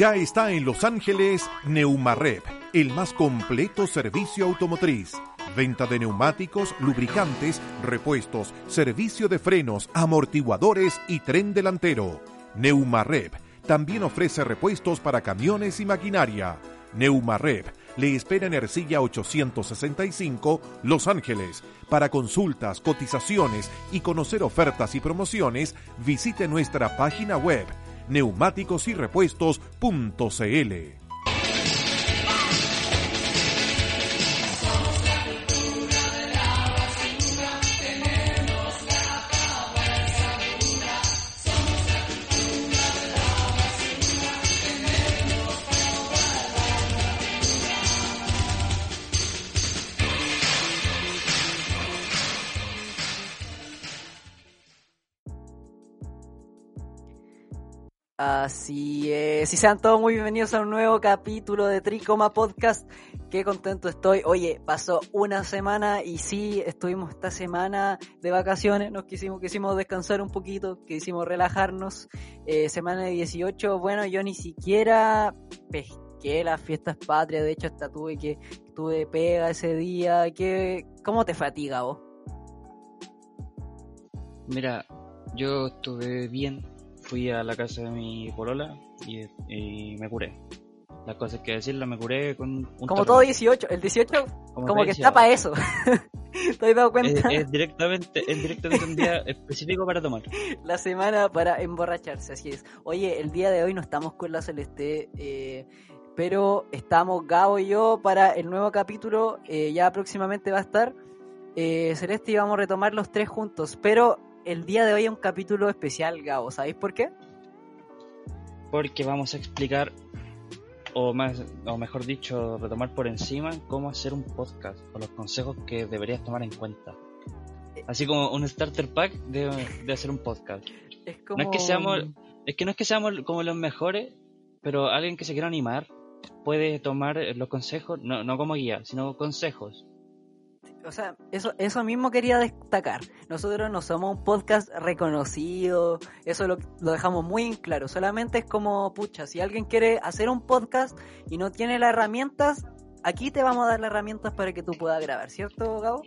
Ya está en Los Ángeles Neumarep, el más completo servicio automotriz. Venta de neumáticos, lubricantes, repuestos, servicio de frenos, amortiguadores y tren delantero. Neumarep también ofrece repuestos para camiones y maquinaria. Neumarep le espera en Ercilla 865, Los Ángeles. Para consultas, cotizaciones y conocer ofertas y promociones, visite nuestra página web neumáticosyrrepuestos.cl. Así es, sean todos muy bienvenidos a un nuevo capítulo de Tricoma Podcast. Qué contento estoy. Oye, pasó una semana y sí, estuvimos esta semana de vacaciones, nos quisimos, quisimos descansar un poquito, quisimos relajarnos. Eh, semana de 18, bueno, yo ni siquiera pesqué las fiestas patrias, de hecho hasta tuve que, tuve pega ese día. ¿Qué, ¿Cómo te fatiga vos? Mira, yo estuve bien, fui a la casa de mi polola y, y me curé. Las cosas que decirlo, me curé con un Como todo 18, el 18 Como que está para eso. ¿Te has dado Es, cuenta? es directamente, es directamente un día específico para tomar. La semana para emborracharse, así es. Oye, el día de hoy no estamos con la Celeste, eh, pero estamos Gabo y yo para el nuevo capítulo, eh, ya próximamente va a estar. Eh, Celeste y vamos a retomar los tres juntos, pero el día de hoy es un capítulo especial, Gabo, ¿sabéis por qué? Porque vamos a explicar, o más, o mejor dicho, retomar por encima cómo hacer un podcast, o los consejos que deberías tomar en cuenta. Así como un starter pack de, de hacer un podcast. Es como... No es que seamos, es que no es que seamos como los mejores, pero alguien que se quiera animar puede tomar eh, los consejos, no, no como guía, sino consejos. O sea, eso, eso mismo quería destacar. Nosotros no somos un podcast reconocido, eso lo, lo dejamos muy en claro. Solamente es como, pucha, si alguien quiere hacer un podcast y no tiene las herramientas, aquí te vamos a dar las herramientas para que tú puedas grabar, ¿cierto, Gabo?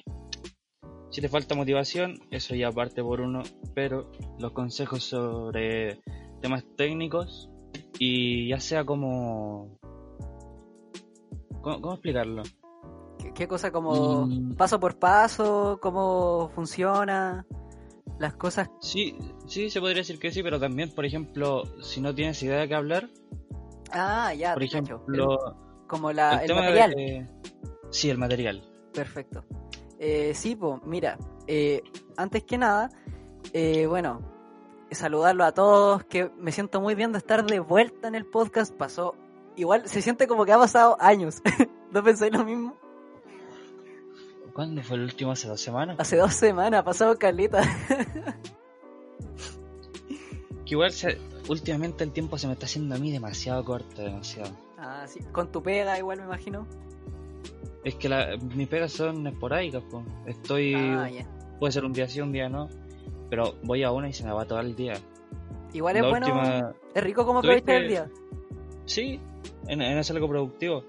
Si te falta motivación, eso ya parte por uno, pero los consejos sobre temas técnicos y ya sea como... ¿Cómo, cómo explicarlo? ¿Qué, cosa como Mm. paso por paso, cómo funciona, las cosas? Sí, sí, se podría decir que sí, pero también, por ejemplo, si no tienes idea de qué hablar, Ah, ya, por ejemplo, El- como la, el material. de... Sí, el material. Perfecto. Eh, sí, pues, mira, eh, antes que nada, eh, bueno, saludarlo a todos, que me siento muy bien de estar de vuelta en el podcast. Pasó, igual se siente como que ha pasado años. ¿No pensáis lo mismo? ¿Cuándo fue el último? ¿Hace dos semanas? Hace dos semanas ha pasado caleta. Que igual se- últimamente el tiempo se me está haciendo a mí demasiado corto, demasiado. ah, sí, con tu pega igual me imagino. Es que la, mis pegas son esporádicas, pues. Estoy... Ah, ya. Puede ser un día sí, un día no. Pero voy a una y se me va todo el día. Igual es La bueno, última- es rico como ¿Tuviste- aprovechar el día. Sí, en, en hacer algo productivo.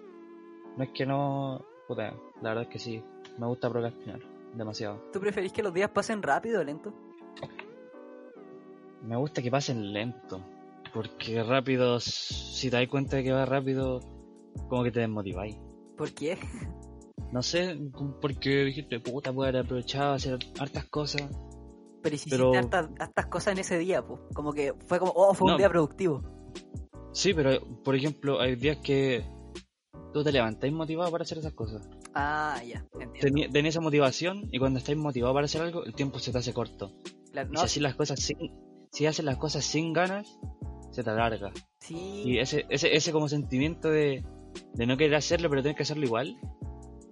No es que no... Puta, la verdad es que sí. Me gusta procrastinar. Demasiado. ¿Tú preferís que los días pasen rápido o lento? Me gusta que pasen lento. Porque rápido, si te das cuenta de que va rápido, como que te desmotiváis. ¿Por qué? No sé, porque dijiste, puta, puedo haber aprovechado, hacer hartas cosas. Pero hiciste Pero- hartas, hartas cosas en ese día, pues. Como que fue como, oh, fue un No. día productivo. Sí, pero por ejemplo, hay días que tú te levantáis motivado para hacer esas cosas. Ah, ya, entiendo. Tení- Tenés esa motivación y cuando estáis motivado para hacer algo, el tiempo se te hace corto. Y no, si haces las cosas sin, si haces las cosas sin ganas, se te alarga. Sí. Y ese, ese, ese como sentimiento de, de no querer hacerlo, pero tienes que hacerlo igual.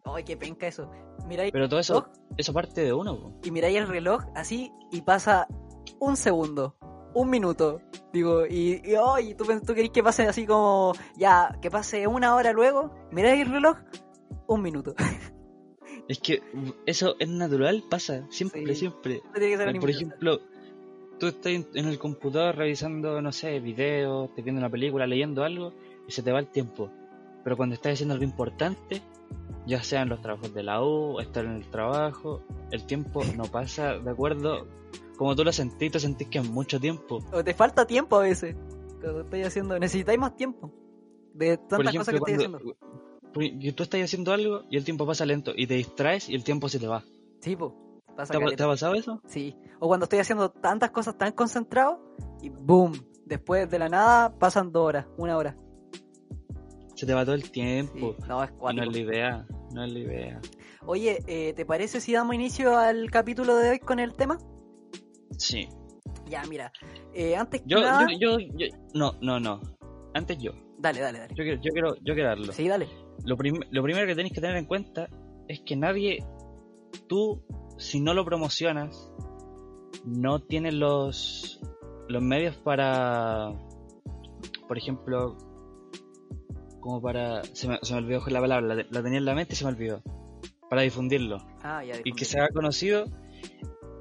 Ay, qué penca eso. Miráis Pero todo eso, reloj eso parte de uno. po. y miráis el reloj así y pasa un segundo, un minuto. Digo, y, y, ay, ¿tú, pen- tú querés que pase así como, ya, que pase una hora luego, miráis el reloj, un minuto. Es que mm, eso es natural, pasa, siempre, Sí. siempre. Tiene que ser Por ejemplo, tú estás en- el computador revisando, no sé, videos, te viendo una película, leyendo algo, y se te va el tiempo. Pero cuando estás haciendo algo importante, ya sean los trabajos de la U, estar en el trabajo, el tiempo no pasa de acuerdo como tú lo sentís, tú sentís que es mucho tiempo. O te falta tiempo a veces. Cuando estoy haciendo, necesitáis más tiempo. De tantas cosas que estoy haciendo. Por- y tú estás haciendo algo y el tiempo pasa lento y te distraes y el tiempo se te va. Sí, po. Pasa ¿Te te ha pasado eso? Sí. O cuando estoy haciendo tantas cosas tan concentrado y boom. Después de la nada pasan dos horas, una hora. Se te va todo el Sí. tiempo. No, es Y no es la idea, no es la idea. Oye, eh, ¿te parece si damos inicio al capítulo de hoy con el tema? Sí. Ya, mira. eh, antes que Yo, nada... yo, yo, yo- no, no, no. Antes yo. Dale, dale, dale. Yo quiero, yo quiero, yo quiero darlo. Sí, dale. Lo, prim- lo primero que tenéis que tener en cuenta es que nadie, tú, si no lo promocionas, no tienes los, los medios para, por ejemplo, como para, se me, se me olvidó la palabra, la, la tenía en la mente y se me olvidó, para difundirlo. Ah, ya. y que se haga conocido,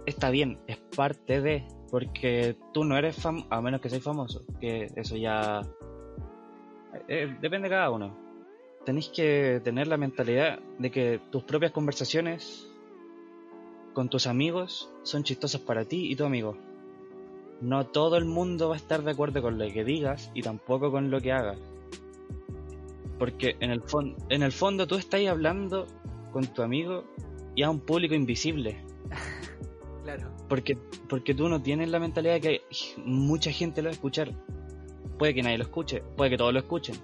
está bien, es parte de, porque tú no eres famoso, a menos que seas famoso, que eso ya eh, depende de cada uno. Tenéis que tener la mentalidad de que tus propias conversaciones con tus amigos son chistosas para ti y tu amigo. No todo el mundo va a estar de acuerdo con lo que digas y tampoco con lo que hagas. Porque en el, fon- en el fondo tú estás hablando con tu amigo y a un público invisible. Claro. Porque, porque tú no tienes la mentalidad de que mucha gente lo va a escuchar. Puede que nadie lo escuche, puede que todos lo escuchen,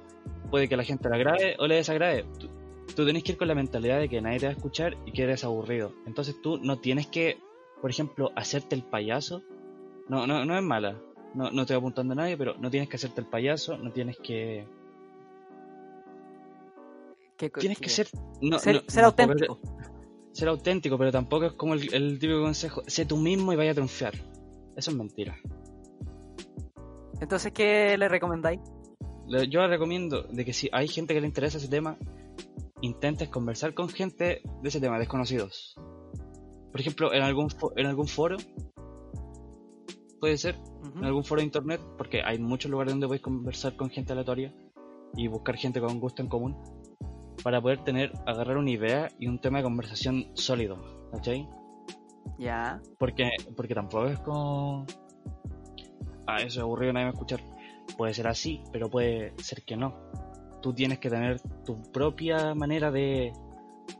puede que la gente le agrade o le desagrade. Tú, tú tenés que ir con la mentalidad de que nadie te va a escuchar y que eres aburrido. Entonces tú no tienes que, por ejemplo, hacerte el payaso. No, no, no es mala. No, no estoy apuntando a nadie, pero no tienes que hacerte el payaso, no tienes que... ¿Qué co- Tienes que ser... No, ser, no, ser auténtico. Ser auténtico, pero tampoco es como el, el típico consejo, sé tú mismo y vaya a triunfar. Eso es mentira. Entonces, ¿qué le recomendáis? Yo recomiendo de que si hay gente que le interesa ese tema, intentes conversar con gente de ese tema, desconocidos. Por ejemplo, en algún, en algún foro, puede ser, en algún foro de internet, porque hay muchos lugares donde puedes conversar con gente aleatoria y buscar gente con gusto en común para poder tener, agarrar una idea y un tema de conversación sólido, ¿cachai? Ya. Porque, porque tampoco es como. Ah, eso es aburrido, nadie me va a escuchar. Puede ser así, pero puede ser que no. Tú tienes que tener tu propia manera de,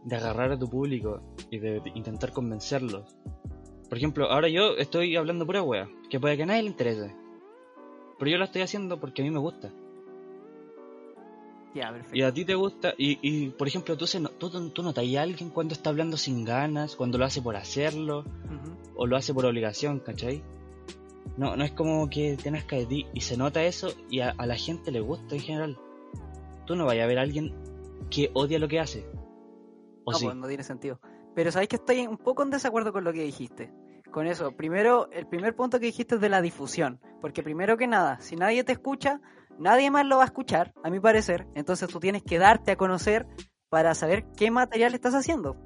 de agarrar a tu público y de, de intentar convencerlos. Por ejemplo, ahora yo estoy hablando pura wea, que puede que a nadie le interese. Pero yo lo estoy haciendo porque a mí me gusta. Ya, perfecto. Y a ti te gusta, y, y por ejemplo, tú, se, no- tú, tú notas a alguien cuando está hablando sin ganas, cuando lo hace por hacerlo, o lo hace por obligación, ¿cachai? No, no es como que te nazca de ti y se nota eso y a, a la gente le gusta en general. Tú no vayas a ver a alguien que odia lo que hace. O no, sí. pues, no tiene sentido. Pero sabéis que estoy un poco en desacuerdo con lo que dijiste. Con eso, primero, el primer punto que dijiste es de la difusión. Porque primero que nada, si nadie te escucha, nadie más lo va a escuchar, a mi parecer. Entonces tú tienes que darte a conocer para saber qué material estás haciendo.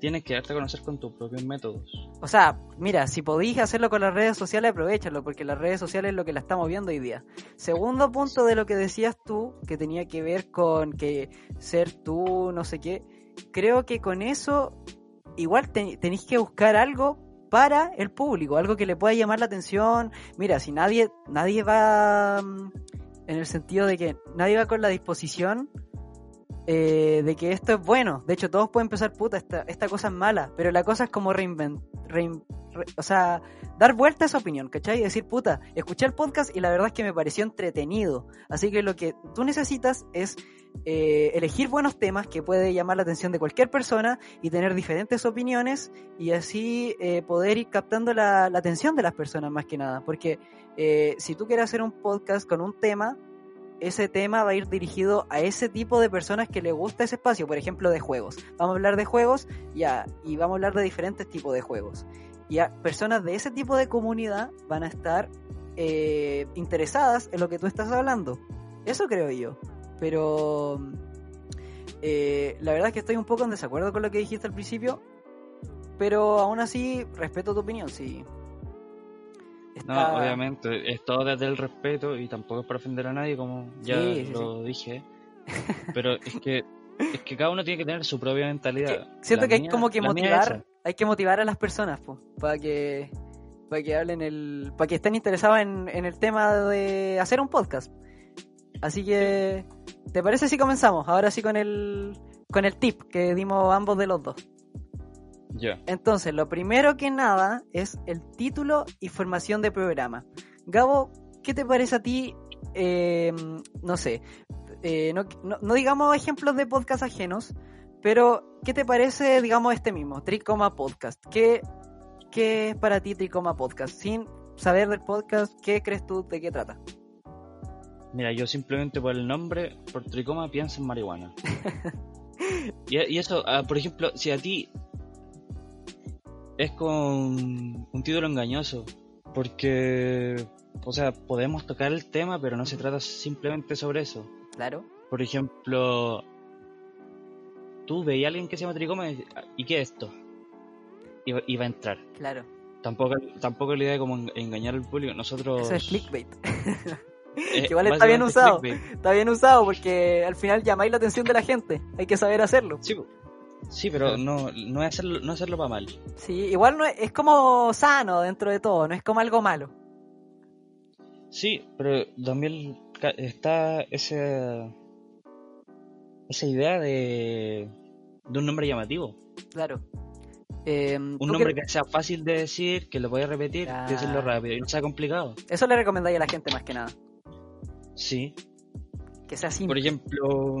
Tienes que darte a conocer con tus propios métodos. O sea, mira, si podéis hacerlo con las redes sociales, aprovechalo, porque las redes sociales es lo que la estamos viendo hoy día. Segundo punto de lo que decías tú, que tenía que ver con que ser tú, no sé qué, creo que con eso igual te- tenéis que buscar algo para el público, algo que le pueda llamar la atención. Mira, si nadie, nadie va mm, en el sentido de que nadie va con la disposición eh, de que esto es bueno. De hecho, todos pueden pensar, puta, esta, esta cosa es mala, pero la cosa es como reinven- rein- o sea, dar vuelta a esa opinión, ¿cachai? Y decir, puta, escuché el podcast y la verdad es que me pareció entretenido. Así que lo que tú necesitas es eh, elegir buenos temas que puede llamar la atención de cualquier persona y tener diferentes opiniones y así eh, poder ir captando la, la, atención de las personas más que nada. Porque eh, si tú quieres hacer un podcast con un tema, ese tema va a ir dirigido a ese tipo de personas que le gusta ese espacio, por ejemplo, de juegos. Vamos a hablar de juegos y vamos a hablar de diferentes tipos de juegos. Y personas de ese tipo de comunidad van a estar eh, interesadas en lo que tú estás hablando. Eso creo yo. Pero eh, la verdad es que estoy un poco en desacuerdo con lo que dijiste al principio. Pero aún así, respeto tu opinión, sí. No, obviamente, es todo desde el respeto y tampoco es para ofender a nadie, como ya lo dije. Pero es que es que cada uno tiene que tener su propia mentalidad. siento que hay como que motivar, hay que motivar a las personas, pues, para que para que hablen el, para que estén interesados en, en el tema de hacer un podcast. Así que, ¿te parece si comenzamos? Ahora sí con el con el tip que dimos ambos de los dos. Entonces, lo primero que nada es el título y formación de programa. Gabo, ¿qué te parece a ti? Eh, no sé, eh, no, digamos ejemplos de podcast ajenos, pero ¿qué te parece, digamos, este mismo, Tricoma Podcast? ¿Qué, ¿Qué es para ti Tricoma Podcast? Sin saber del podcast, ¿qué crees tú de qué trata? Mira, yo simplemente por el nombre, por Tricoma, pienso en marihuana. y, eso, ah, por ejemplo, si a ti es con un título engañoso, porque, o sea, podemos tocar el tema, pero no se trata simplemente sobre eso. Claro. Por ejemplo, tú veías a alguien que se llama Tricoma y ¿qué es esto? Y, va a entrar. Claro. Tampoco, tampoco la idea de como engañar al público. Nosotros... Eso es clickbait. Eh, igual está bien usado. Está bien usado porque al final llamáis la atención de la gente. Hay que saber hacerlo. Sí, Sí, pero no, no, es hacerlo, no hacerlo para mal. Sí, igual no es, como sano dentro de todo, no es como algo malo. Sí, pero también está ese, esa idea de, de un nombre llamativo. Claro. Em, un nombre que... sea fácil de decir, que lo voy a repetir, decirlo rápido y no sea complicado. Eso le recomendáis a la gente más que nada. Sí. Que sea simple. Por ejemplo,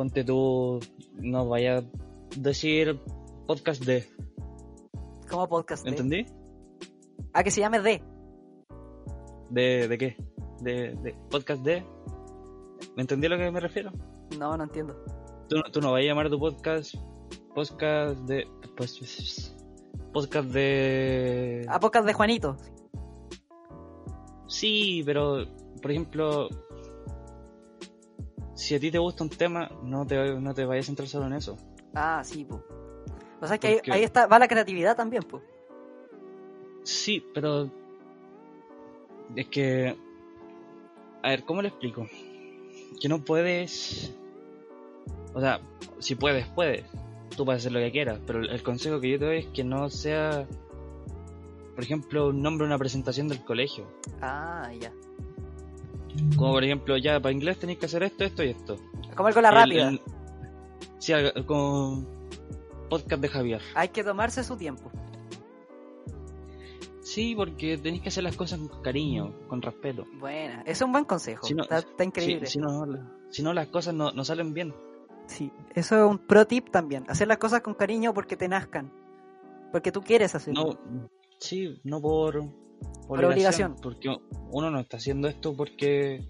ponte tú, no vaya a decir podcast de. ¿Cómo podcast de? ¿Entendí? Ah, que se llame de. ¿De, de qué? De, de podcast de. ¿Me entendí a lo que me refiero? No, no entiendo. Tú, tú no vas a llamar a tu podcast podcast de. Pues, podcast de. Ah, podcast de Juanito. Sí, pero por ejemplo, si a ti te gusta un tema, no te, no te vayas a centrar solo en eso. Ah, sí, pues. O sea que ahí, está, va la creatividad también, pues. Sí, pero es que... A ver, ¿cómo le explico? Que no puedes... O sea, si puedes, puedes. Tú puedes hacer lo que quieras, pero el consejo que yo te doy es que no sea, por ejemplo, un nombre de una presentación del colegio. Ah, ya. Como por ejemplo, ya para inglés tenéis que hacer esto, esto y esto. Como algo la rápida. sí, con podcast de Javier. Hay que tomarse su tiempo. Sí, porque tenéis que hacer las cosas con cariño, con respeto. Bueno, es un buen consejo. está, increíble. si, no, las cosas no, no, salen bien. Sí, eso es un pro tip también. Hacer las cosas con cariño porque te nazcan. Porque tú quieres hacerlo. No, sí, no por por, obligación, Porque uno no está haciendo esto porque.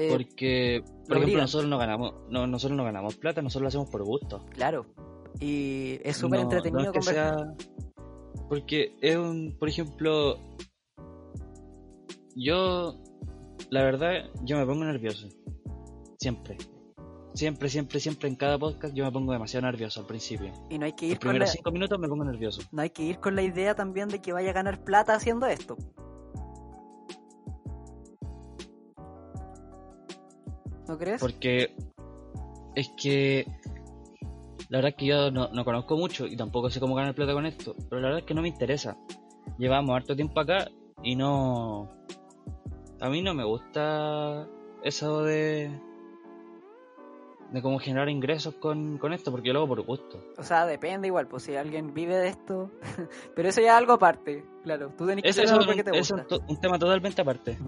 Eh, porque, por ejemplo, nosotros no ganamos, no, nosotros no ganamos plata, nosotros lo hacemos por gusto. Claro. Y es súper entretenido Porque es un, por ejemplo, yo, la verdad, yo me pongo nervioso. Siempre. Siempre, siempre, siempre en cada podcast yo me pongo demasiado nervioso al principio. Y no hay que ir Los primeros cinco minutos me pongo nervioso. No hay que ir con la idea también de que vaya a ganar plata haciendo esto. ¿No crees? Porque es que la verdad es que yo no, no, conozco mucho y tampoco sé cómo ganar plata con esto, pero la verdad es que no me interesa. Llevamos harto tiempo acá y no... A mí no me gusta eso de de cómo generar ingresos con, con esto, porque yo lo hago por gusto. O sea, depende igual, pues si alguien vive de esto, pero eso ya es algo aparte, claro. Tú tenés que es un, te es gusta. un, un tema totalmente aparte.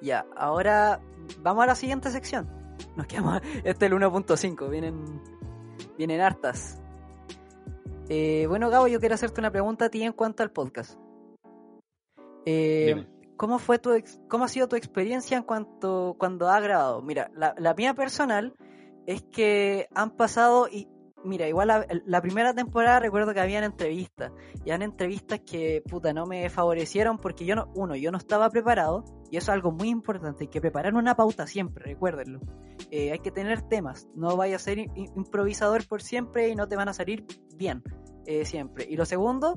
Ya, ahora vamos a la siguiente sección. Nos quedamos. Este es el 1.5, vienen, vienen hartas. Eh, bueno, Gabo, yo quiero hacerte una pregunta a ti en cuanto al podcast. Eh, Dime. ¿Cómo fue tu ex- cómo ha sido tu experiencia en cuanto cuando has grabado? Mira, la, la mía personal es que han pasado y mira, igual la, primera temporada recuerdo que habían entrevistas y eran entrevistas que puta no me favorecieron porque yo no uno, yo no estaba preparado y eso es algo muy importante, hay que preparar una pauta siempre, recuérdenlo. Eh, hay que tener temas, no vaya a ser improvisador por siempre y no te van a salir bien eh, siempre. Y lo segundo,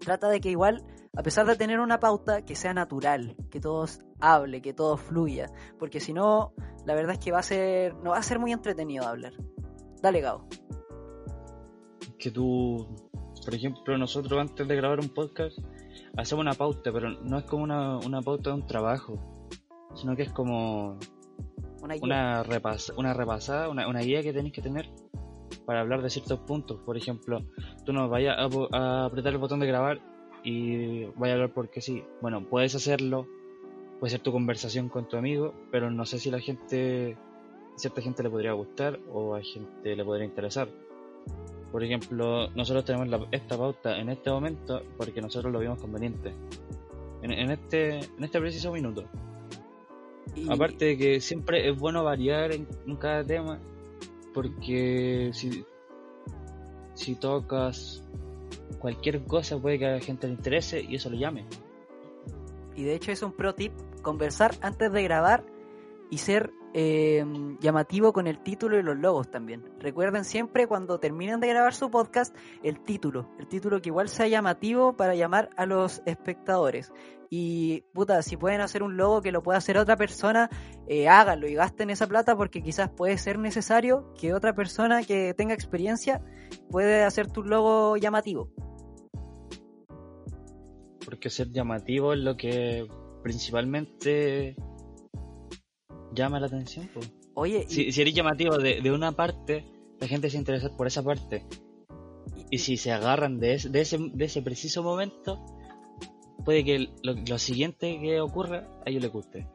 trata de que igual a pesar de tener una pauta que sea natural, que todos hable, que todo fluya, porque si no, la verdad es que va a ser, no va a ser muy entretenido hablar. Dale, Gabo. Que tú, por ejemplo, nosotros antes de grabar un podcast hacemos una pauta, pero no es como una, una pauta de un trabajo, sino que es como Una guía. una, repas una repasada, una, una guía que tenéis que tener para hablar de ciertos puntos. Por ejemplo, tú no vayas a apretar el botón de grabar y vayas a hablar porque sí. Bueno, puedes hacerlo, puede ser tu conversación con tu amigo, pero no sé si la gente, cierta gente le podría gustar o a gente le podría interesar. Por ejemplo, nosotros tenemos la- esta pauta en este momento porque nosotros lo vimos conveniente. En, en este, en este preciso minuto. Y- Aparte de que siempre es bueno variar en, en cada tema, porque si, si tocas cualquier cosa puede que a la gente le interese y eso le llame. Y de hecho es un pro tip, conversar antes de grabar y ser eh, llamativo con el título y los logos también. Recuerden siempre cuando terminen de grabar su podcast el título, el título que igual sea llamativo para llamar a los espectadores. Y puta, si pueden hacer un logo que lo pueda hacer otra persona, eh, háganlo y gasten esa plata porque quizás puede ser necesario que otra persona que tenga experiencia puede hacer tu logo llamativo. Porque ser llamativo es lo que principalmente llama la atención. po. Oye, y- Si, eres llamativo de, de una parte, la gente se interesa por esa parte. Y si se agarran de, ese- de, ese, de ese preciso momento, puede que lo, lo siguiente que ocurra a ellos les guste.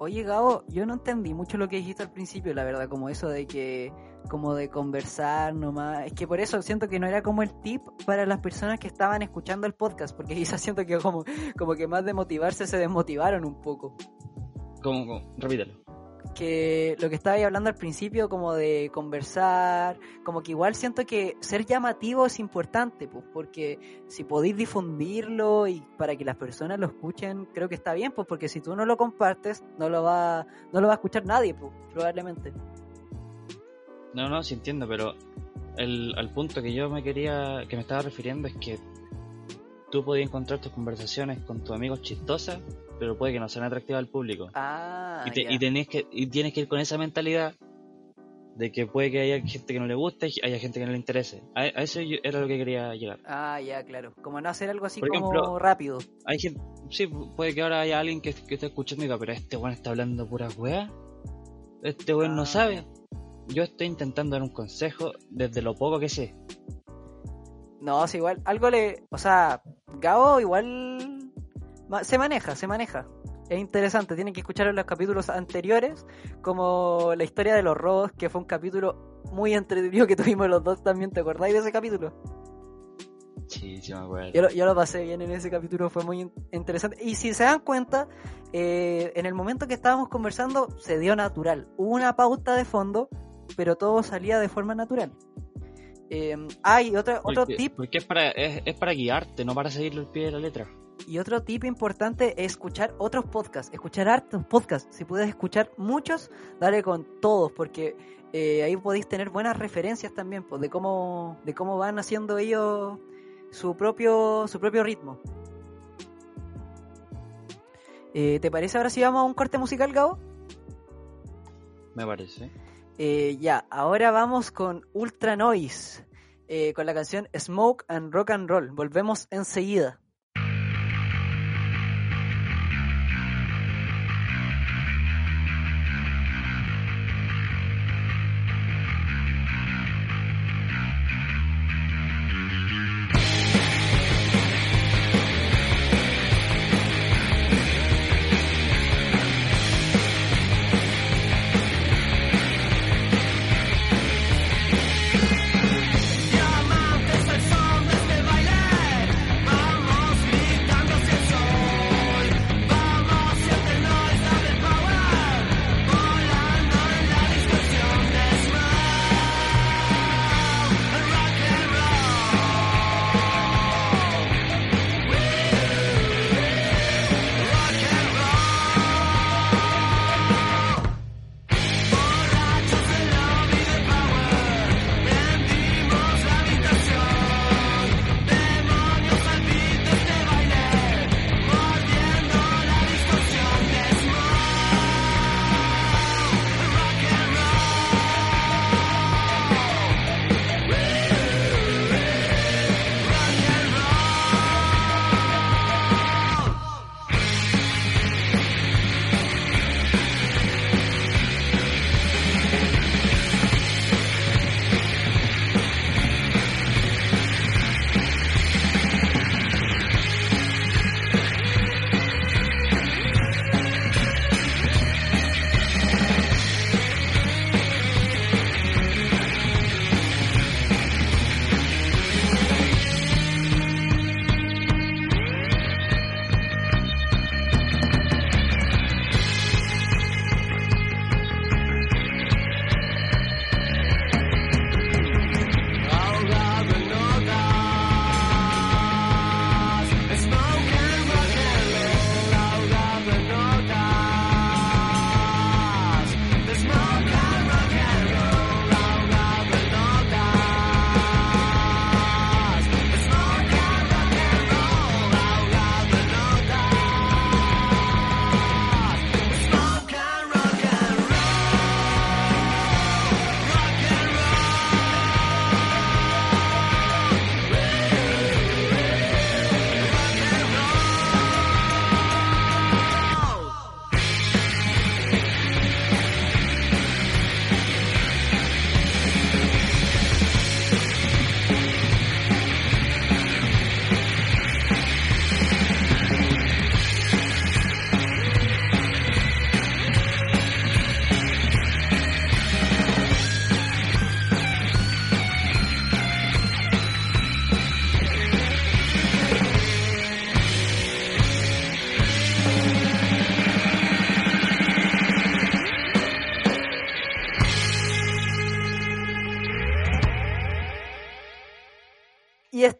Oye, Gabo, yo no entendí mucho lo que dijiste al principio, la verdad, como eso de que, como de conversar nomás. Es que por eso siento que no era como el tip para las personas que estaban escuchando el podcast, porque quizás siento que como, como que más de motivarse se desmotivaron un poco. Como, como- repítelo. Que lo que estaba hablando al principio, como de conversar, como que igual siento que ser llamativo es importante, pues, porque si podéis difundirlo y para que las personas lo escuchen, creo que está bien, pues, porque si tú no lo compartes, no lo va, no lo va a escuchar nadie, pues, probablemente. No, no, sí entiendo, pero el, al punto que yo me quería, que me estaba refiriendo es que tú podías encontrar tus conversaciones con tus amigos chistosas, pero puede que no sean atractivas al público. Ah, y, te- y tenés que, y tienes que ir con esa mentalidad de que puede que haya gente que no le guste y haya gente que no le interese. A, a eso yo- era lo que quería llegar. Ah, ya, claro. Como no hacer algo así Por como ejemplo, rápido. Hay gente, sí, puede que ahora haya alguien que, que esté escuchando y diga, pero este weón está hablando pura weá. Este weón Ah, no sabe. Yo estoy intentando dar un consejo desde lo poco que sé. No, es igual, algo le... O sea, Gabo igual se maneja, se maneja. Es interesante, tienen que escuchar en los capítulos anteriores, como la historia de los robos, que fue un capítulo muy entretenido que tuvimos los dos también, ¿te acordáis de ese capítulo? Sí, sí me acuerdo. Yo lo, yo lo pasé bien en ese capítulo, fue muy in- interesante. Y si se dan cuenta, eh, en el momento que estábamos conversando, se dio natural. Hubo una pauta de fondo, pero todo salía de forma natural. Eh, hay otro, otro Porque- tip Porque es para, es, es para guiarte, no para seguirle el pie de la letra. Y otro tip importante es escuchar otros podcasts, escuchar hartos podcasts. Si puedes escuchar muchos, dale con todos, porque eh, ahí podéis tener buenas referencias también, pues, de cómo, de cómo van haciendo ellos su propio, su propio ritmo. Eh, ¿Te parece ahora si vamos a un corte musical, Gabo? Me parece. Eh, ya, ahora vamos con Ultra Noise, eh, con la canción Smoke and Rock and Roll. Volvemos enseguida.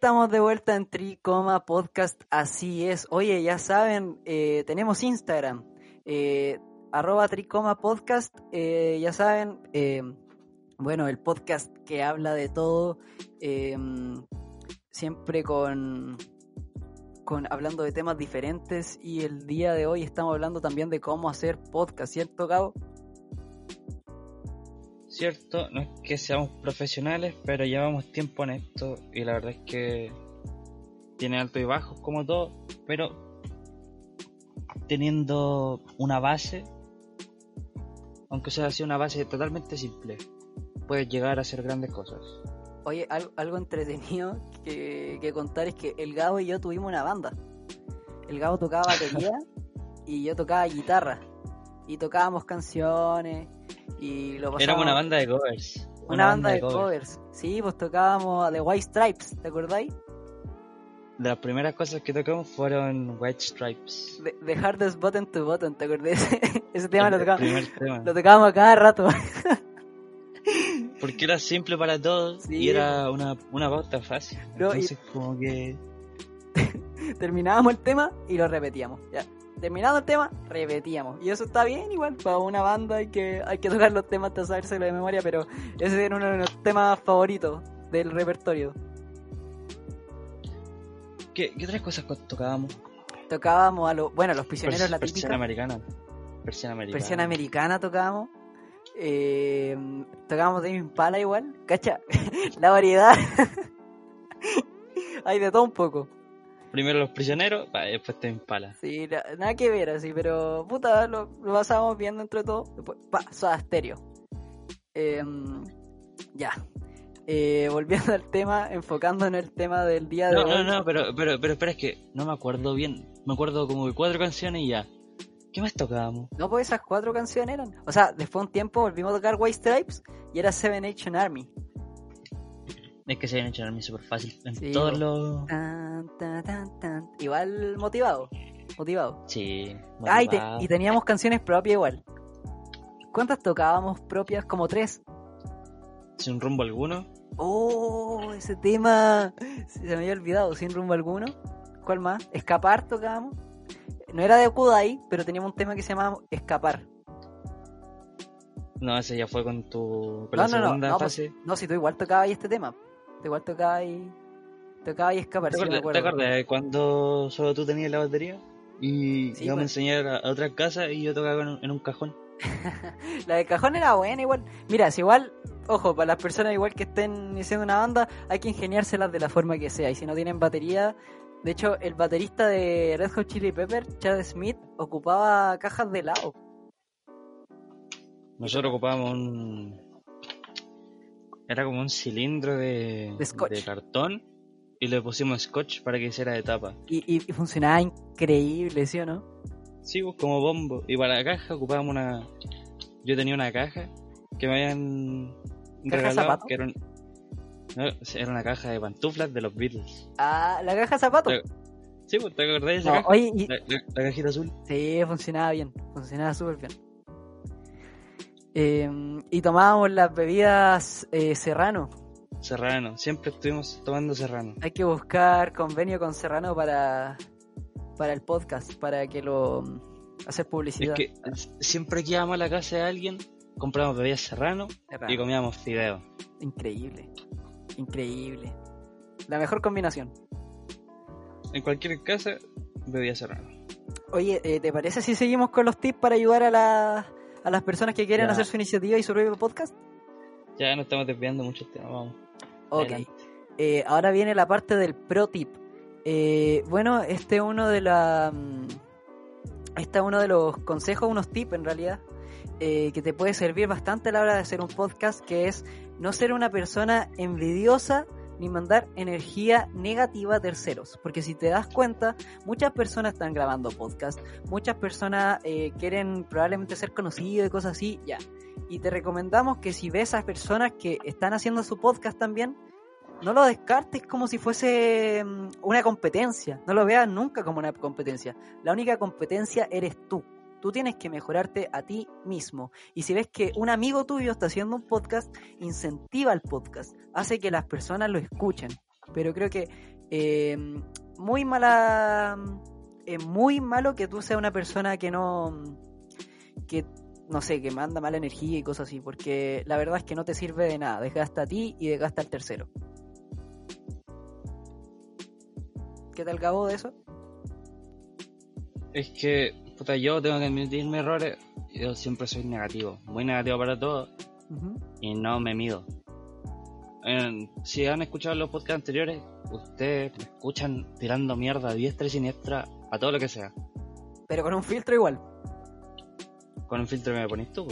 Estamos de vuelta en Tricoma Podcast, así es. Oye, ya saben, eh, tenemos Instagram, eh, arroba Tricoma Podcast, eh, ya saben, eh, bueno, el podcast que habla de todo, siempre con, con hablando de temas diferentes y el día de hoy estamos hablando también de cómo hacer podcast, ¿cierto, Gabo? Cierto, no es que seamos profesionales, pero llevamos tiempo en esto y la verdad es que tiene altos y bajos como todo, pero teniendo una base, aunque sea así una base totalmente simple, puedes llegar a hacer grandes cosas. Oye, algo, algo entretenido que, que contar es que el Gabo y yo tuvimos una banda. El Gabo tocaba batería y yo tocaba guitarra. Y tocábamos canciones y lo. Éramos una banda de covers. Una, banda, de covers. Sí, pues tocábamos The White Stripes, ¿te acordáis? De las primeras cosas que tocamos fueron White Stripes. The, The Hardest Button to Button, ¿te acordás? Ese tema El lo tema. lo tocábamos a cada rato. Porque era simple para todos Sí. y era una, una pauta fácil. No, y- Entonces, como que. Terminábamos el tema y lo repetíamos. Ya. Terminado el tema, repetíamos. Y eso está bien igual, para una banda hay que, hay que tocar los temas hasta sabérselo de memoria, pero ese era uno de los temas favoritos del repertorio. ¿Qué, qué otras cosas co- tocábamos? Tocábamos a los, bueno, a los prisioneros Pers- la Persiana americana. Persiana americana. Persiana americana tocábamos. Eh, tocábamos de Impala igual. Cacha, la variedad. hay de todo un poco. Primero los prisioneros, pa, después te impala. Sí, na- nada que ver así, pero puta, lo, lo pasábamos viendo entre todos. Después, pa, Soda Stereo. Em, ya. Eh, volviendo al tema, enfocándonos en el tema del día de No, hoy. no, no, pero, pero, pero espera, es que no me acuerdo bien. Me acuerdo como de cuatro canciones y ya. ¿Qué más tocábamos? No, pues esas cuatro canciones eran. O sea, después de un tiempo volvimos a tocar White Stripes y era Seven Nation Army. Es que se hecho a súper fácil. En Sí, todos los. Tan, tan, tan, tan. Igual motivado. Motivado. Sí. Ah, y, te- motivado. y teníamos canciones propias igual. ¿Cuántas tocábamos propias? Como tres. Sin rumbo alguno. Oh, ese tema. Se me había olvidado, sin rumbo alguno. ¿Cuál más? Escapar tocábamos. No era de Kudai, pero teníamos un tema que se llamaba Escapar. No, ese ya fue con tu. Con No, la no, no, segunda no, pues, fase. No, si tú igual tocabas ahí este tema. Igual tocabas ahí. Tocabas ahí Escapar, ¿Te sí, me acuerdas, ¿Te acuerdo. acuerdas de cuando solo tú tenías la batería? Y Sí, íbamos a pues. enseñar a, a otras casas y yo tocaba en, un- en un cajón. La de cajón era buena igual. Mira, si igual, ojo, para las personas igual que estén iniciando una banda, hay que ingeniárselas de la forma que sea. Y si no tienen batería, de hecho, el baterista de Red Hot Chili Pepper, Chad Smith, ocupaba cajas de helado. Nosotros ocupábamos un. Era como un cilindro de, De scotch. de cartón y le pusimos scotch para que hiciera de tapa. Y, y- y funcionaba increíble, ¿sí o no? Sí, pues como bombo. Y para la caja ocupábamos una. Yo tenía una caja que me habían ¿Caja regalado. zapato? Que era, un- no, era una caja de pantuflas de los Beatles. Ah, la caja de zapatos. Eh, Sí, pues te acordás de esa No, caja. oye, y- La, la- la cajita azul. sí, funcionaba bien, funcionaba súper bien. Eh, y tomábamos las bebidas eh, Serrano. Serrano. Siempre estuvimos tomando serrano. Hay que buscar convenio con Serrano para, para el podcast, para que lo hacer Es publicidad. que siempre que íbamos a la casa de alguien, compramos bebidas serrano Serrano. y comíamos fideos. Increíble, increíble. La mejor combinación. En cualquier casa, bebía serrano. Oye, eh, ¿te parece si seguimos con los tips para ayudar a, la- a las personas que quieren Ya. hacer su iniciativa y su propio podcast? Ya no estamos desviando mucho el tema, vamos. Ok. Eh, ahora viene la parte del pro tip. Eh, bueno, este es uno de la. mm, Este es uno de los consejos, unos tips en realidad, eh, que te puede servir bastante a la hora de hacer un podcast, que es no ser una persona envidiosa ni mandar energía negativa a terceros. Porque si te das cuenta, muchas personas están grabando podcast, muchas personas eh, quieren probablemente ser conocidos y cosas así, ya. Y te recomendamos que si ves a personas que están haciendo su podcast también, no lo descartes como si fuese mm, una competencia. No lo veas nunca como una competencia. La única competencia eres tú. Tú tienes que mejorarte a ti mismo. Y si ves que un amigo tuyo está haciendo un podcast, incentiva el podcast. Hace que las personas lo escuchen. pero creo que eh, muy mala, es muy malo que tú seas una persona que no, que no sé, que manda mala energía y cosas así, porque la verdad es que no te sirve de nada, desgasta a ti y desgasta al tercero. ¿Qué tal Gabo de eso? Es que, puta, yo tengo que admitir mis errores. Yo siempre soy negativo, muy negativo para todo y no me mido. Eh, si han escuchado los podcasts anteriores, ustedes me escuchan tirando mierda diestra y siniestra a todo lo que sea. Pero con un filtro igual. Con un filtro me pones tú,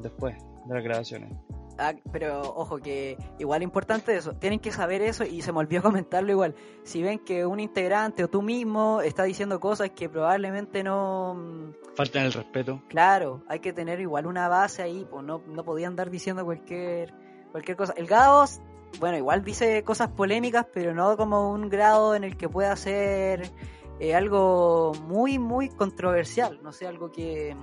después de las grabaciones. Ah, pero ojo que igual importante eso, tienen que saber eso y se me olvidó comentarlo igual. Si ven que un integrante o tú mismo está diciendo cosas que probablemente no... Mm, Faltan el respeto. Claro, hay que tener igual una base ahí, pues no, no podían andar diciendo cualquier, cualquier cosa. El Gaos, bueno, igual dice cosas polémicas, pero no como un grado en el que pueda ser eh, algo muy, muy controversial, no sé, algo que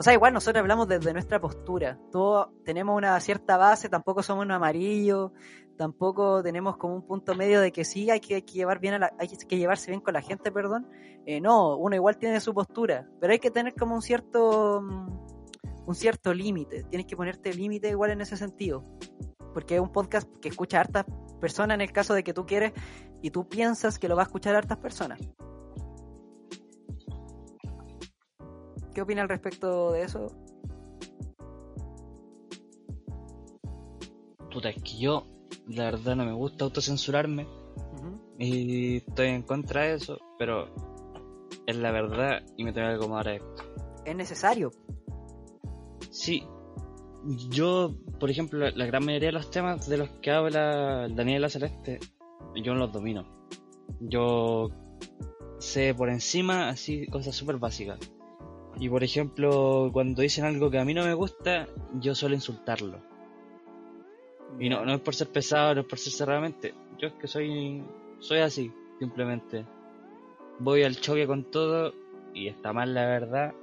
o sea, igual nosotros hablamos desde nuestra postura. Todos tenemos una cierta base, tampoco somos un amarillo, tampoco tenemos como un punto medio de que sí hay que, llevar bien a la, hay que llevarse bien con la gente, perdón. Eh, no, uno igual tiene su postura, pero hay que tener como un cierto mm, un cierto límite. Tienes que ponerte límite igual en ese sentido. Porque es un podcast que escucha a hartas personas en el caso de que tú quieres y tú piensas que lo va a escuchar a hartas personas. ¿Qué opina al respecto de eso? Puta, es que yo, la verdad, no me gusta autocensurarme. Y estoy en contra de eso, pero es la verdad y me tengo que acomodar a esto. ¿Es necesario? Sí. Yo, por ejemplo, la, gran mayoría de los temas de los que habla Daniela Celeste, yo no los domino. Yo sé por encima así cosas súper básicas y por ejemplo, cuando dicen algo que a mí no me gusta, yo suelo insultarlo. Y no, no es por ser pesado, no es por ser cerradamente. Yo es que soy, soy así, simplemente. Voy al choque con todo y está mal la verdad.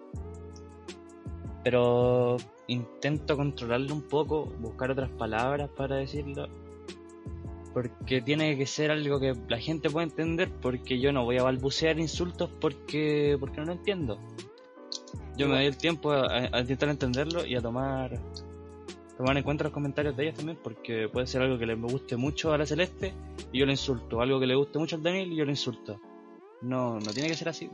Pero intento controlarlo un poco, buscar otras palabras para decirlo. Porque tiene que ser algo que la gente pueda entender, porque yo no voy a balbucear insultos porque, porque no lo entiendo. Yo me doy el tiempo a, intentar entenderlo y a tomar tomar en cuenta los comentarios de ellas también, porque puede ser algo que le guste mucho a la Celeste y yo le insulto, algo que le guste mucho al Daniel y yo le insulto. No, no tiene que ser así.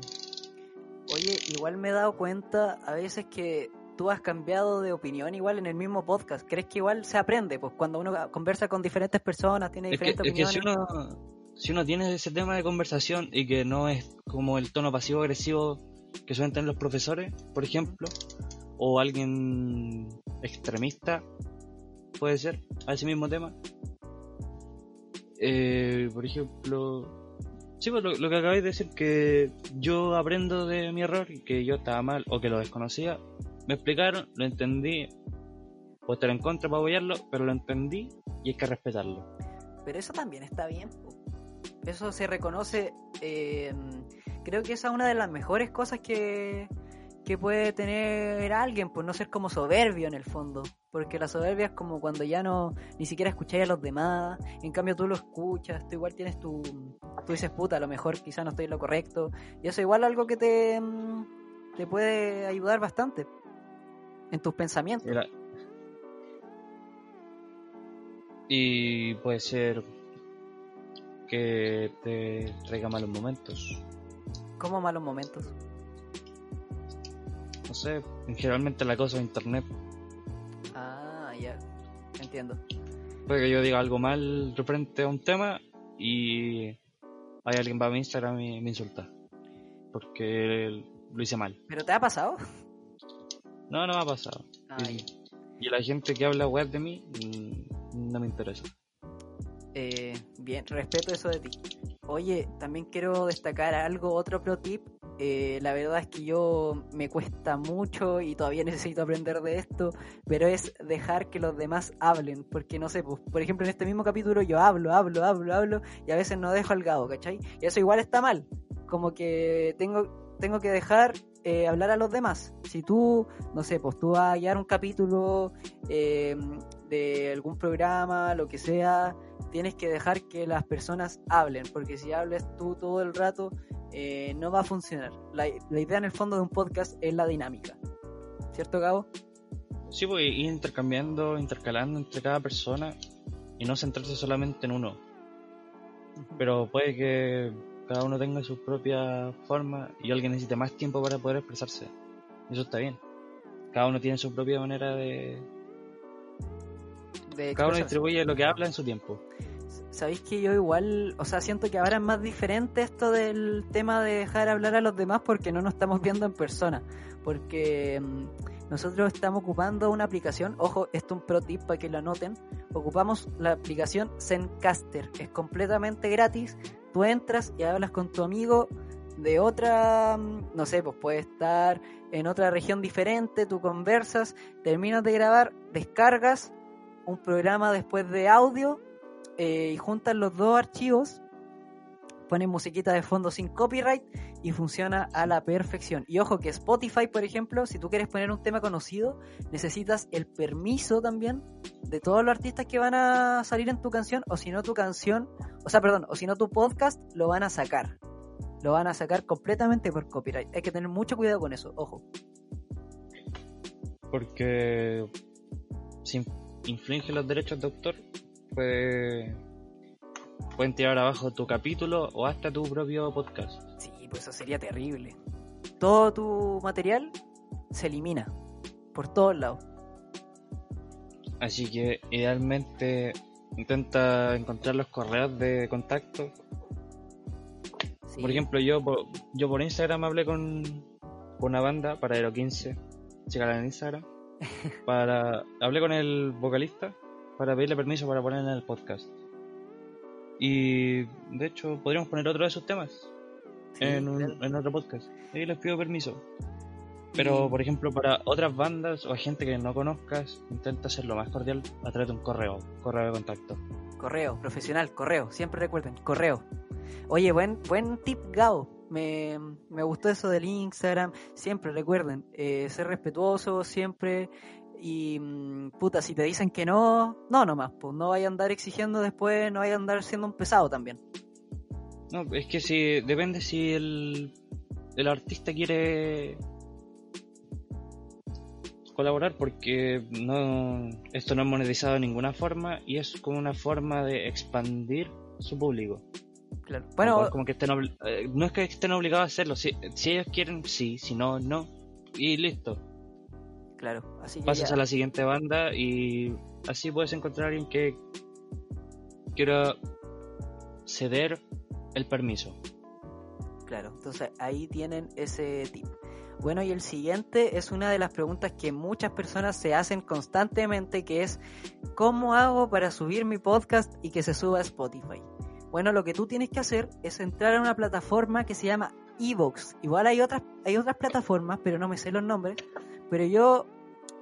Oye, igual me he dado cuenta a veces que tú has cambiado de opinión igual en el mismo podcast. ¿Crees que igual se aprende? Pues cuando uno conversa con diferentes personas, tiene diferentes opiniones. Es que si uno, si uno tiene ese tema de conversación y que no es como el tono pasivo-agresivo que suelen tener los profesores, por ejemplo, o alguien extremista, puede ser, a ese mismo tema. Eh, por ejemplo, sí, pues lo, que acabáis de decir, que yo aprendo de mi error, y que yo estaba mal o que lo desconocía, me explicaron, lo entendí, puedo estar en contra para apoyarlo, pero lo entendí y hay que respetarlo. Pero eso también está bien. Eso se reconoce. Eh, creo que esa es una de las mejores cosas que, que puede tener alguien, pues no ser como soberbio en el fondo. Porque la soberbia es como cuando ya no ni siquiera escucháis a los demás, en cambio tú lo escuchas, tú igual tienes tu. Tú dices, puta, a lo mejor quizá no estoy en lo correcto. Y eso igual algo que te, te puede ayudar bastante en tus pensamientos. Y puede ser que te traiga malos momentos. ¿Cómo malos momentos? No sé, generalmente la cosa de internet. Ah, ya, entiendo. Puede que yo diga algo mal referente a un tema y hay alguien va a mi Instagram y me insulta. Porque lo hice mal. ¿Pero te ha pasado? No, no me ha pasado. Ah, y, y, la gente que habla web de mí mm, no me interesa. Eh, bien, respeto eso de ti. Oye, también quiero destacar algo, otro pro tip. Eh, la verdad es que yo me cuesta mucho y todavía necesito aprender de esto, pero es dejar que los demás hablen, porque no sé, pues, por ejemplo en este mismo capítulo yo hablo, hablo, hablo, hablo y a veces no dejo al gado, ¿cachai? Y eso igual está mal, como que tengo, tengo que dejar eh, hablar a los demás. Si tú, no sé, pues tú vas a guiar un capítulo eh, de algún programa, lo que sea, tienes que dejar que las personas hablen, porque si hables tú todo el rato, eh, no va a funcionar. La, la, idea en el fondo de un podcast es la dinámica. ¿Cierto, Gabo? Sí, pues ir intercambiando, intercalando entre cada persona y no centrarse solamente en uno. Pero puede que cada uno tenga su propia forma y alguien necesite más tiempo para poder expresarse. Eso está bien. Cada uno tiene su propia manera de... de cada uno distribuye lo que habla en su tiempo. Sabéis que yo igual, o sea, siento que ahora es más diferente esto del tema de dejar hablar a los demás porque no nos estamos viendo en persona. Porque mm, nosotros estamos ocupando una aplicación, ojo, esto es un pro tip para que lo anoten. Ocupamos la aplicación Zencaster, es completamente gratis. Tú entras y hablas con tu amigo de otra, mm, no sé, pues puede estar en otra región diferente, tú conversas, terminas de grabar, descargas un programa después de audio eh, y juntan los dos archivos, ponen musiquita de fondo sin copyright y funciona a la perfección. Y ojo que Spotify, por ejemplo, si tú quieres poner un tema conocido, necesitas el permiso también de todos los artistas que van a salir en tu canción, o si no tu canción, o sea, perdón, o si no tu podcast, lo van a sacar. Lo van a sacar completamente por copyright. Hay que tener mucho cuidado con eso, ojo. Porque infringe los derechos de autor, puede, pueden tirar abajo tu capítulo o hasta tu propio podcast. Sí, pues eso sería terrible. Todo tu material se elimina por todos lados. Así que idealmente intenta encontrar los correos de contacto. Por ejemplo, yo, yo por Instagram hablé con, una banda para Aero 15, Checar en Instagram. para, hablé con el vocalista para pedirle permiso para poner en el podcast. Y de hecho, podríamos poner otro de esos temas en, en otro podcast. Y les pido permiso. Pero, por ejemplo, para otras bandas o gente que no conozcas, intenta hacerlo más cordial a través de un correo, correo de contacto. Correo, profesional, correo, siempre recuerden, correo. Oye, buen, buen tip, Gao. Me, me gustó eso del Instagram. Siempre recuerden, eh, ser respetuoso, siempre y mm, puta, si te dicen que no, no nomás, pues no vaya a andar exigiendo después, no vaya a andar siendo un pesado también. No, es que si depende si el, el artista quiere colaborar porque no esto no es monetizado de ninguna forma y es como una forma de expandir su público. Claro. Bueno, como, que estén eh, no es que estén obligados a hacerlo, si, si ellos quieren, sí, si no, no. Y listo claro. Así Pasas a la siguiente banda y así puedes encontrar a alguien que quiera ceder el permiso. Claro, entonces ahí tienen ese tip. Bueno, y el siguiente es una de las preguntas que muchas personas se hacen constantemente, que es ¿cómo hago para subir mi podcast y que se suba a Spotify? Bueno, lo que tú tienes que hacer es entrar a una plataforma que se llama Evox. Igual hay otras, hay otras plataformas, pero no me sé los nombres. Pero yo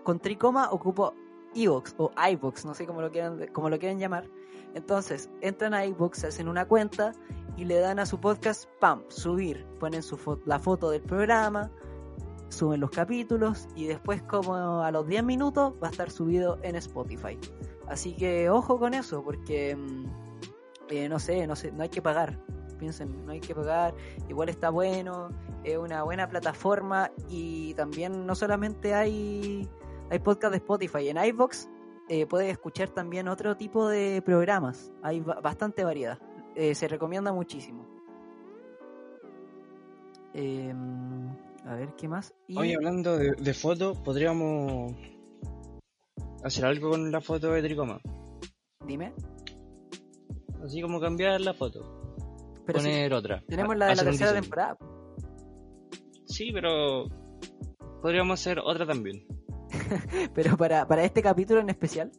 con tricoma ocupo iVoox o iVoox, no sé cómo lo quieran, cómo lo quieran llamar. Entonces, entran a iVoox, hacen una cuenta y le dan a su podcast, pam, subir. Ponen su la foto del programa, suben los capítulos y después como a los 10 minutos va a estar subido en Spotify. Así que ojo con eso, porque mm, eh, no sé, no sé, no hay que pagar. Piensen, no hay que pagar, igual está bueno, es una buena plataforma y también no solamente hay hay podcast de Spotify. En iVoox eh, puedes escuchar también otro tipo de programas. Hay bastante variedad. Eh, se recomienda muchísimo. Em, a ver, ¿qué más? Hoy hablando de, de foto, podríamos hacer algo con la foto de Tricoma. Dime. Así como cambiar la foto. poner otra. Tenemos la de la tercera temporada. Sí, pero podríamos hacer otra también. Pero para, para este capítulo en especial.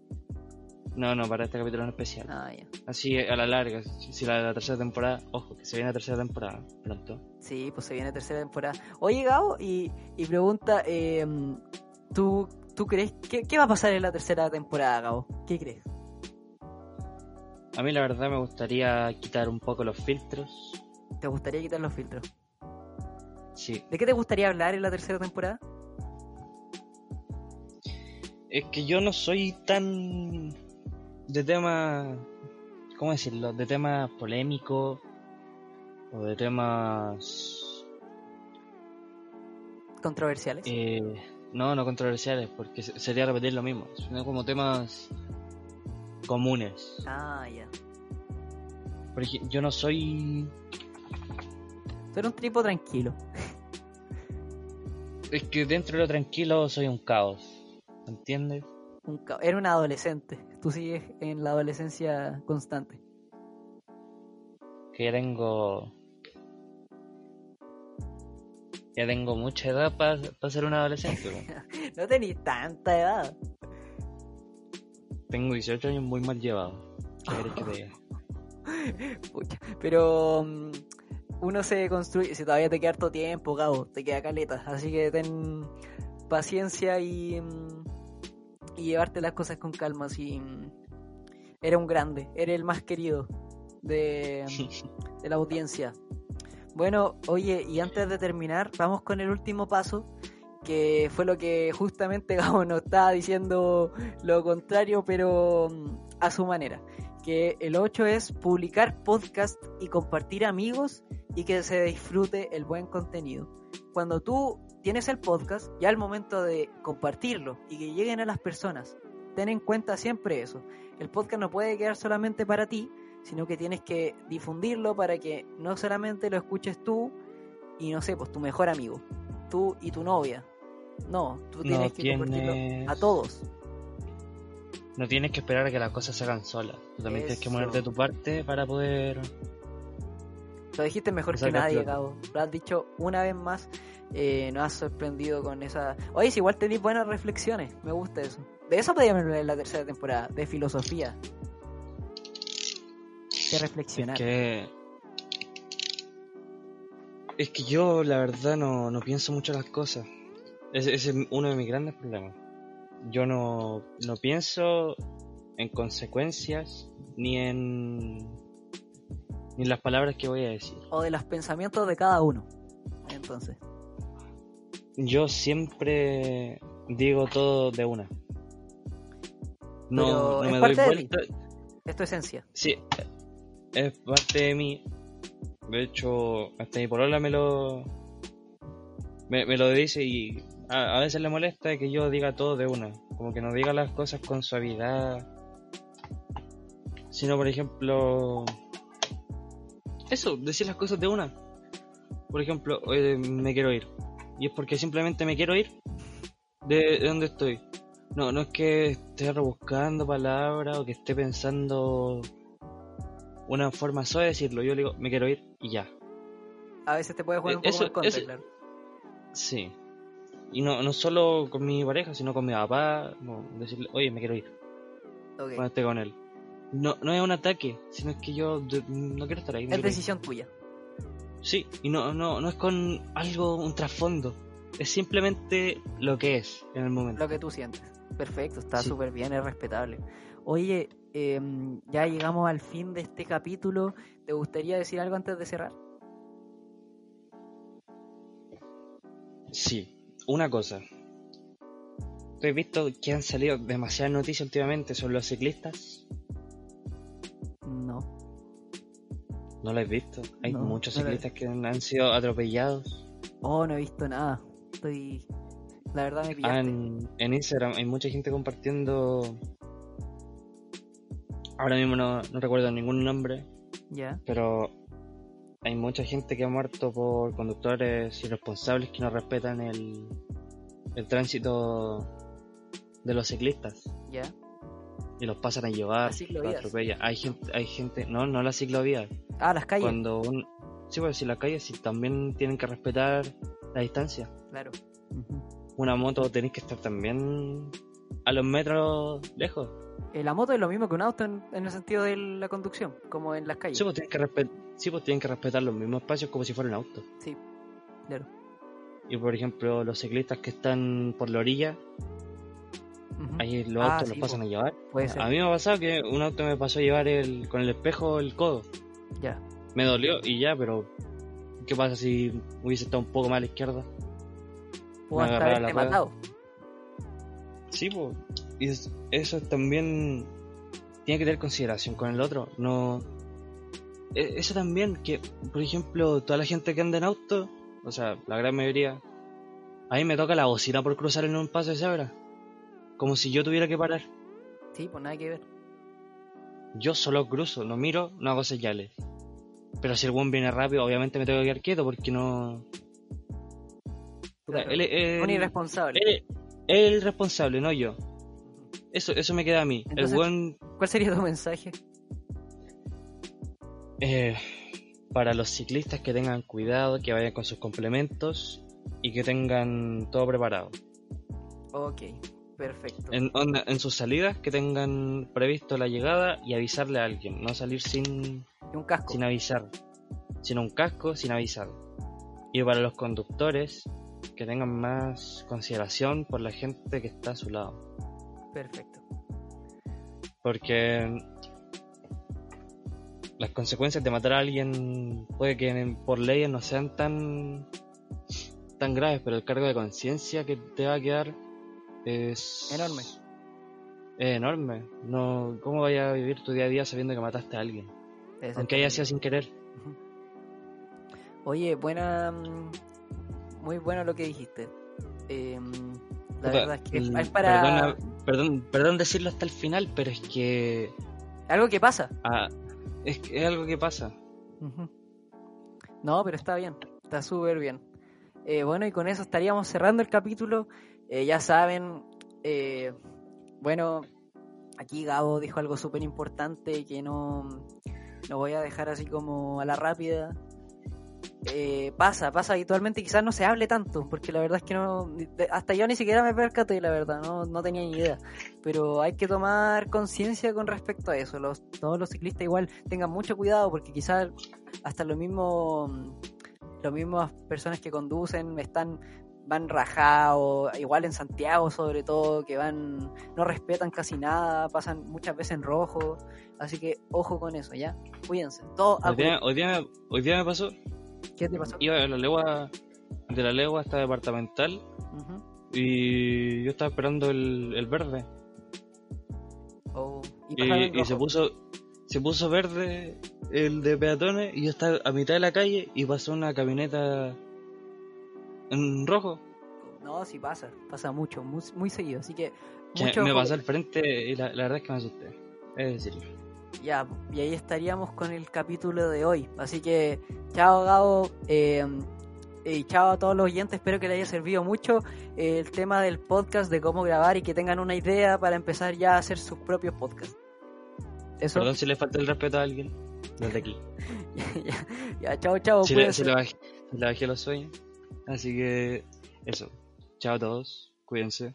No, no, para este capítulo en especial. Ah, ya. Así a la larga, si la, tercera temporada, ojo, que se viene la tercera temporada pronto. Sí, pues se viene la tercera temporada. Oye, Gabo, y, y pregunta, eh, ¿tú, ¿tú crees, qué, qué va a pasar en la tercera temporada, Gabo? ¿Qué crees? A mí la verdad me gustaría quitar un poco los filtros. ¿Te gustaría quitar los filtros? Sí. ¿De qué te gustaría hablar en la tercera temporada? es que yo no soy tan de tema, ¿cómo decirlo? De temas polémicos o de temas controversiales. Eh, no, no controversiales, porque sería repetir lo mismo, sino como temas comunes. Ah, ya. Porque yo no soy. Tú eres un tipo tranquilo. Es que dentro de lo tranquilo soy un caos. ¿Entiendes? Un caos. Era un adolescente. Tú sigues en la adolescencia constante. Que ya tengo. Ya tengo mucha edad para ser un adolescente. no tenéis tanta edad. Tengo 18 años muy mal llevado. ¿Qué querés que te diga? pero mm, uno se construye, si todavía te queda harto tiempo, Gabo, te queda caleta, así que ten paciencia y, mm, y llevarte las cosas con calma, si mm, eres un grande, eres el más querido de, de la audiencia. Bueno, oye, y antes de terminar, vamos con el último paso, que fue lo que justamente Gabo nos estaba diciendo lo contrario, pero a su manera que el 8 es publicar podcast y compartir amigos y que se disfrute el buen contenido. Cuando tú tienes el podcast, ya el momento de compartirlo y que lleguen a las personas, ten en cuenta siempre eso. El podcast no puede quedar solamente para ti, sino que tienes que difundirlo para que no solamente lo escuches tú y no sé, pues tu mejor amigo, tú y tu novia. No, tú tienes que compartirlo a todos. No tienes que esperar a que las cosas se hagan solas. Tú también tienes que poner de tu parte para poder. Lo dijiste mejor que nadie, Cabo. Lo has dicho una vez más. Eh, nos has sorprendido con esa. Oye, si igual tenéis buenas reflexiones. Me gusta eso. De eso podríamos hablar en la tercera temporada. De filosofía. De reflexionar. Es que. Es que yo, la verdad, no, no pienso mucho las cosas. Ese es uno de mis grandes problemas yo no, no pienso en consecuencias ni en ni en las palabras que voy a decir. O de los pensamientos de cada uno. Entonces. Yo siempre digo todo de una. No, no me doy vuelta. Es tu esencia. Sí, es parte de mí. De hecho, hasta mi polola me lo me, me lo dice y a, veces le molesta que yo diga todo de una, como que no diga las cosas con suavidad, sino por ejemplo, eso, decir las cosas de una. Por ejemplo, me quiero ir. Y es porque simplemente me quiero ir de, donde estoy. No, no es que esté rebuscando palabras o que esté pensando una forma suave de decirlo. Yo le digo, me quiero ir y ya. A veces te puede jugar un poco en contra, Sí. Y no, no solo con mi pareja, sino con mi papá. decirle, oye, me quiero ir. Cuando esté con él. No, no es un ataque, sino es que yo no quiero estar ahí. Es decisión tuya. Sí, y no, no, no es con algo, un trasfondo. Es simplemente lo que es en el momento. Lo que tú sientes. Perfecto, está súper bien, es respetable. Oye, em, ya llegamos al fin de este capítulo. ¿Te gustaría decir algo antes de cerrar? Sí, una cosa. he visto que han salido demasiadas noticias últimamente sobre los ciclistas? No. ¿No lo has visto? Hay muchos ciclistas que han, sido atropellados. Oh, no he visto nada. Estoy. La verdad me pillaste. en, Instagram hay mucha gente compartiendo. Ahora mismo no, no recuerdo ningún nombre. Ya. Pero hay mucha gente que ha muerto por conductores irresponsables que no respetan el, el tránsito de los ciclistas. Ya. Y los pasan a llevar, los Hay gente, hay gente, no, no las ciclovías. Ah, las calles. Cuando un, sí, pues si las calles sí también tienen que respetar la distancia. Claro. Una moto tenéis que estar también a los metros lejos. Eh, la moto es lo mismo que un auto en, el sentido de la conducción, como en las calles. Sí, pues tienen que, sí, pues tienen que respetar los mismos espacios como si fuera un auto. Sí, claro. Y por ejemplo, los ciclistas que están por la orilla, ahí los ah, autos los pasan a llevar. A mí me ha pasado que un auto me pasó a llevar el, con el espejo el codo. Ya. Me dolió y ya, pero ¿qué pasa si hubiese estado un poco más a la izquierda? Puedo matado. Sí, pues. Y eso también tiene que tener consideración con el otro. No. E, eso también, que, por ejemplo, toda la gente que anda en auto, o sea, la gran mayoría, a mí me toca la bocina por cruzar en un paso de cebra. Como si yo tuviera que parar. Sí, pues nada que ver. Yo solo cruzo, no miro, no hago señales. Pero si el buen viene rápido, obviamente me tengo que quedar quieto porque no. Él, es un irresponsable. Él, es el responsable, no yo. Eso, eso me queda a mí. el buen... ¿Cuál sería tu mensaje? Eh, para los ciclistas que tengan cuidado, que vayan con sus complementos y que tengan todo preparado. Ok, perfecto. En, en sus salidas, que tengan previsto la llegada y avisarle a alguien, no salir sin, un casco. sin avisar, sin un casco, sin avisar. Y para los conductores, que tengan más consideración por la gente que está a su lado. Perfecto. Porque las consecuencias de matar a alguien puede que por leyes no sean tan tan graves, pero el cargo de conciencia que te va a quedar es enorme. Es enorme. No, ¿cómo vayas a vivir tu día a día sabiendo que mataste a alguien? Aunque haya sido sin querer. Oye, buena mm, muy bueno lo que dijiste. Em, la verdad es que es para. Perdón, perdón decirlo hasta el final, pero es que. Algo que pasa. Ah, es, es algo que pasa. No, pero está bien. Está súper bien. Eh, bueno, y con eso estaríamos cerrando el capítulo. Eh, ya saben, eh, bueno, aquí Gabo dijo algo súper importante que no, no voy a dejar así como a la rápida. Eh, pasa, pasa habitualmente, quizás no se hable tanto, porque la verdad es que no, hasta yo ni siquiera me percaté, la verdad, no, no tenía ni idea. Pero hay que tomar conciencia con respecto a eso. Los, todos los ciclistas igual tengan mucho cuidado, porque quizás hasta lo mismo, los mismas personas que conducen están van rajados, igual en Santiago sobre todo, que van, no respetan casi nada, pasan muchas veces en rojo, así que ojo con eso, ¿ya? Cuídense. Todo hoy, día, hoy, día, hoy día me pasó ¿Qué te pasó? Iba de la legua, de la legua hasta departamental y yo estaba esperando el, verde. Oh, y, se puso se puso verde el de peatones y yo estaba a mitad de la calle y pasó una camioneta en rojo. No, sí pasa, pasa mucho, muy, seguido, así que... me pasó al frente y la, la, verdad es que me asusté, es decir. Ya, y ahí estaríamos con el capítulo de hoy. Así que, chao Gabo, eh, y chao a todos los oyentes, espero que les haya servido mucho el tema del podcast, de cómo grabar y que tengan una idea para empezar ya a hacer sus propios podcasts. ¿Eso? Perdón si le falta el respeto a alguien desde aquí. ya, ya, chao, chao. Si le, si le, bajé, le bajé los sueños. Así que, eso. Chao a todos, cuídense.